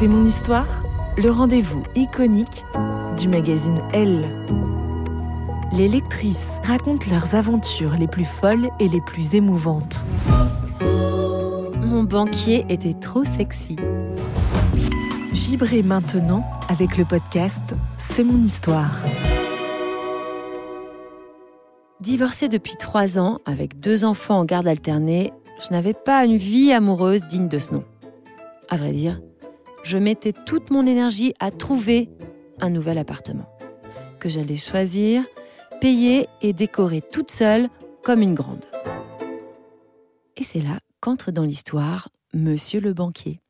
C'est mon histoire, le rendez-vous iconique du magazine Elle. Les lectrices racontent leurs aventures les plus folles et les plus émouvantes. Mon banquier était trop sexy. Vibrez maintenant avec le podcast C'est mon histoire. Divorcée depuis trois ans, avec deux enfants en garde alternée, je n'avais pas une vie amoureuse digne de ce nom. À vrai dire, je mettais toute mon énergie à trouver un nouvel appartement, que j'allais choisir, payer et décorer toute seule comme une grande. Et c'est là qu'entre dans l'histoire Monsieur le banquier.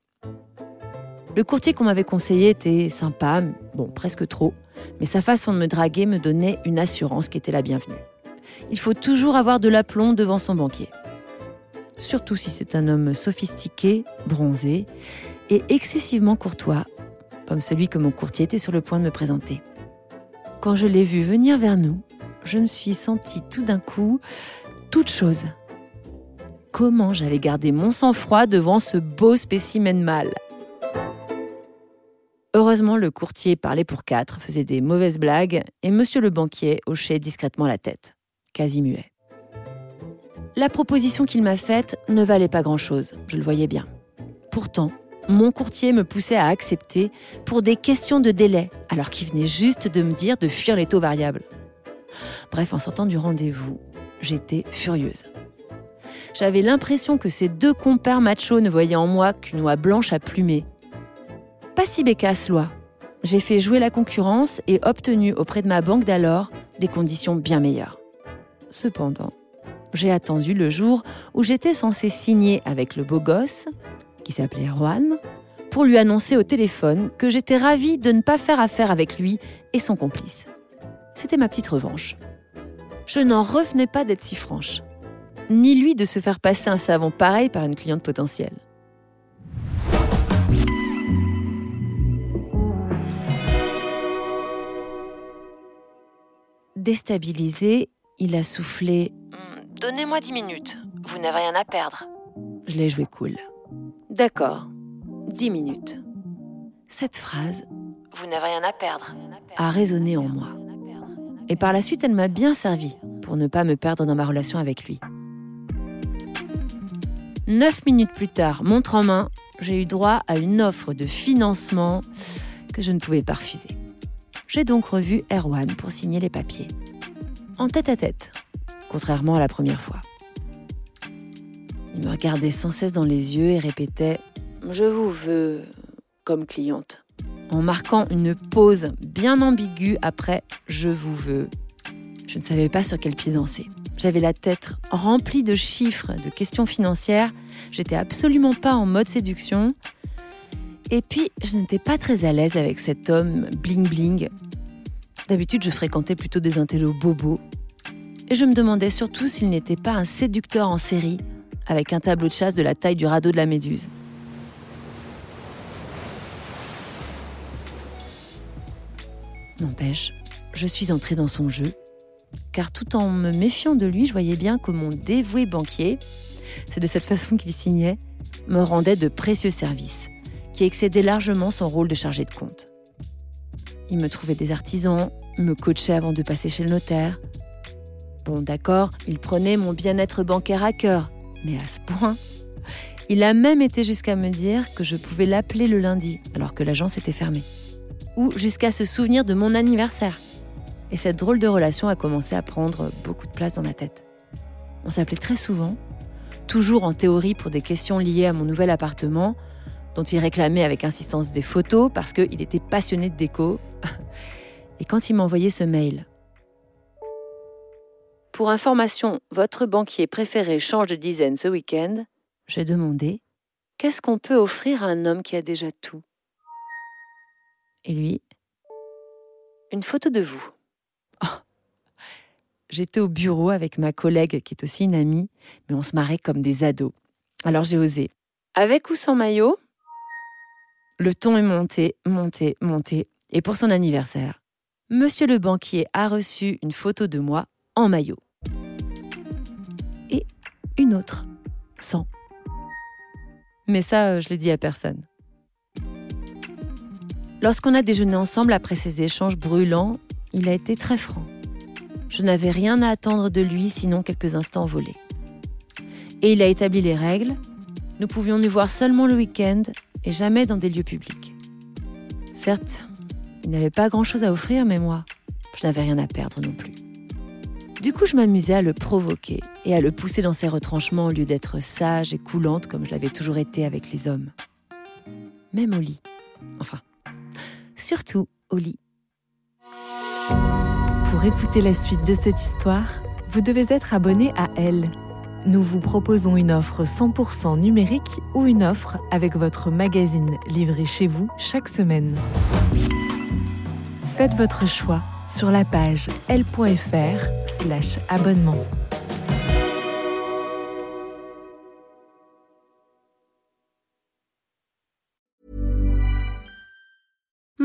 Le courtier qu'on m'avait conseillé était sympa, bon, presque trop, mais sa façon de me draguer me donnait une assurance qui était la bienvenue. Il faut toujours avoir de l'aplomb devant son banquier. Surtout si c'est un homme sophistiqué, bronzé et excessivement courtois, comme celui que mon courtier était sur le point de me présenter. Quand je l'ai vu venir vers nous, je me suis sentie tout d'un coup toute chose. Comment j'allais garder mon sang-froid devant ce beau spécimen mâle Heureusement, le courtier parlait pour quatre, faisait des mauvaises blagues, et monsieur le banquier hochait discrètement la tête, quasi muet. La proposition qu'il m'a faite ne valait pas grand-chose, je le voyais bien. Pourtant, mon courtier me poussait à accepter pour des questions de délai, alors qu'il venait juste de me dire de fuir les taux variables. Bref, en sortant du rendez-vous, j'étais furieuse. J'avais l'impression que ces deux compères machos ne voyaient en moi qu'une oie blanche à plumer. Pas si bécasse, loi. J'ai fait jouer la concurrence et obtenu auprès de ma banque d'alors des conditions bien meilleures. Cependant, j'ai attendu le jour où j'étais censée signer avec le beau gosse, qui s'appelait Juan, pour lui annoncer au téléphone que j'étais ravie de ne pas faire affaire avec lui et son complice. C'était ma petite revanche. Je n'en revenais pas d'être si franche, ni lui de se faire passer un savon pareil par une cliente potentielle. Déstabilisé, il a soufflé Hmm, Donnez-moi dix minutes, vous n'avez rien à perdre. Je l'ai joué cool. D'accord, dix minutes. Cette phrase, Vous n'avez rien à perdre, a résonné en moi. Et par la suite, elle m'a bien servi pour ne pas me perdre dans ma relation avec lui. Neuf minutes plus tard, montre en main, j'ai eu droit à une offre de financement que je ne pouvais pas refuser. J'ai donc revu Erwan pour signer les papiers. En tête à tête, contrairement à la première fois. Il me regardait sans cesse dans les yeux et répétait ⁇ Je vous veux comme cliente ⁇ en marquant une pause bien ambiguë après ⁇ Je vous veux ⁇ Je ne savais pas sur quel pied danser. J'avais la tête remplie de chiffres, de questions financières. J'étais absolument pas en mode séduction. Et puis, je n'étais pas très à l'aise avec cet homme bling bling. D'habitude, je fréquentais plutôt des intellos bobos. Et je me demandais surtout s'il n'était pas un séducteur en série, avec un tableau de chasse de la taille du radeau de la Méduse. N'empêche, je suis entrée dans son jeu, car tout en me méfiant de lui, je voyais bien que mon dévoué banquier, c'est de cette façon qu'il signait, me rendait de précieux services, qui excédaient largement son rôle de chargé de compte. Il me trouvait des artisans, me coachait avant de passer chez le notaire. Bon, d'accord, il prenait mon bien-être bancaire à cœur, mais à ce point. Il a même été jusqu'à me dire que je pouvais l'appeler le lundi, alors que l'agence était fermée ou jusqu'à se souvenir de mon anniversaire. Et cette drôle de relation a commencé à prendre beaucoup de place dans ma tête. On s'appelait très souvent, toujours en théorie pour des questions liées à mon nouvel appartement, dont il réclamait avec insistance des photos parce qu'il était passionné de déco. Et quand il m'envoyait ce mail, Pour information, votre banquier préféré change de dizaine ce week-end, j'ai demandé Qu'est-ce qu'on peut offrir à un homme qui a déjà tout? Et lui, une photo de vous. Oh. J'étais au bureau avec ma collègue qui est aussi une amie, mais on se marrait comme des ados. Alors j'ai osé. Avec ou sans maillot? Le ton est monté, monté, monté. Et pour son anniversaire, Monsieur le banquier a reçu une photo de moi en maillot. Une autre, sans. Mais ça, je l'ai dit à personne. Lorsqu'on a déjeuné ensemble après ces échanges brûlants, il a été très franc. Je n'avais rien à attendre de lui sinon quelques instants volés. Et il a établi les règles. Nous pouvions nous voir seulement le week-end et jamais dans des lieux publics. Certes, il n'avait pas grand-chose à offrir, mais moi, je n'avais rien à perdre non plus. Du coup, je m'amusais à le provoquer et à le pousser dans ses retranchements au lieu d'être sage et coulante comme je l'avais toujours été avec les hommes. Même au lit. Enfin, surtout au lit. Pour écouter la suite de cette histoire, vous devez être abonné à Elle. Nous vous proposons une offre 100% numérique ou une offre avec votre magazine livré chez vous chaque semaine. Faites votre choix sur la page l.fr/abonnement.